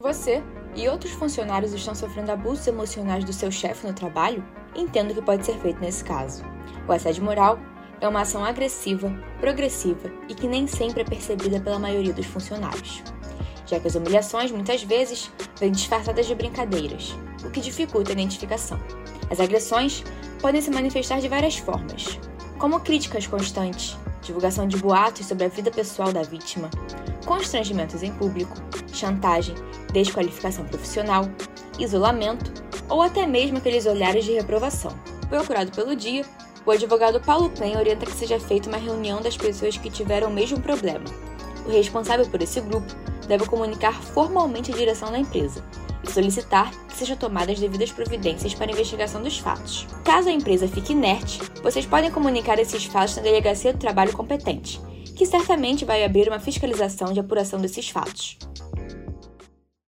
Você e outros funcionários estão sofrendo abusos emocionais do seu chefe no trabalho? Entendo o que pode ser feito nesse caso. O assédio moral é uma ação agressiva, progressiva e que nem sempre é percebida pela maioria dos funcionários, já que as humilhações muitas vezes vêm disfarçadas de brincadeiras, o que dificulta a identificação. As agressões podem se manifestar de várias formas, como críticas constantes, divulgação de boatos sobre a vida pessoal da vítima, constrangimentos em público, chantagem, desqualificação profissional, isolamento ou até mesmo aqueles olhares de reprovação. Procurado pelo dia, o advogado Paulo Klein orienta que seja feita uma reunião das pessoas que tiveram o mesmo problema. O responsável por esse grupo deve comunicar formalmente a direção da empresa e solicitar que sejam tomadas devidas providências para a investigação dos fatos. Caso a empresa fique inerte, vocês podem comunicar esses fatos na delegacia do trabalho competente, que certamente vai abrir uma fiscalização de apuração desses fatos.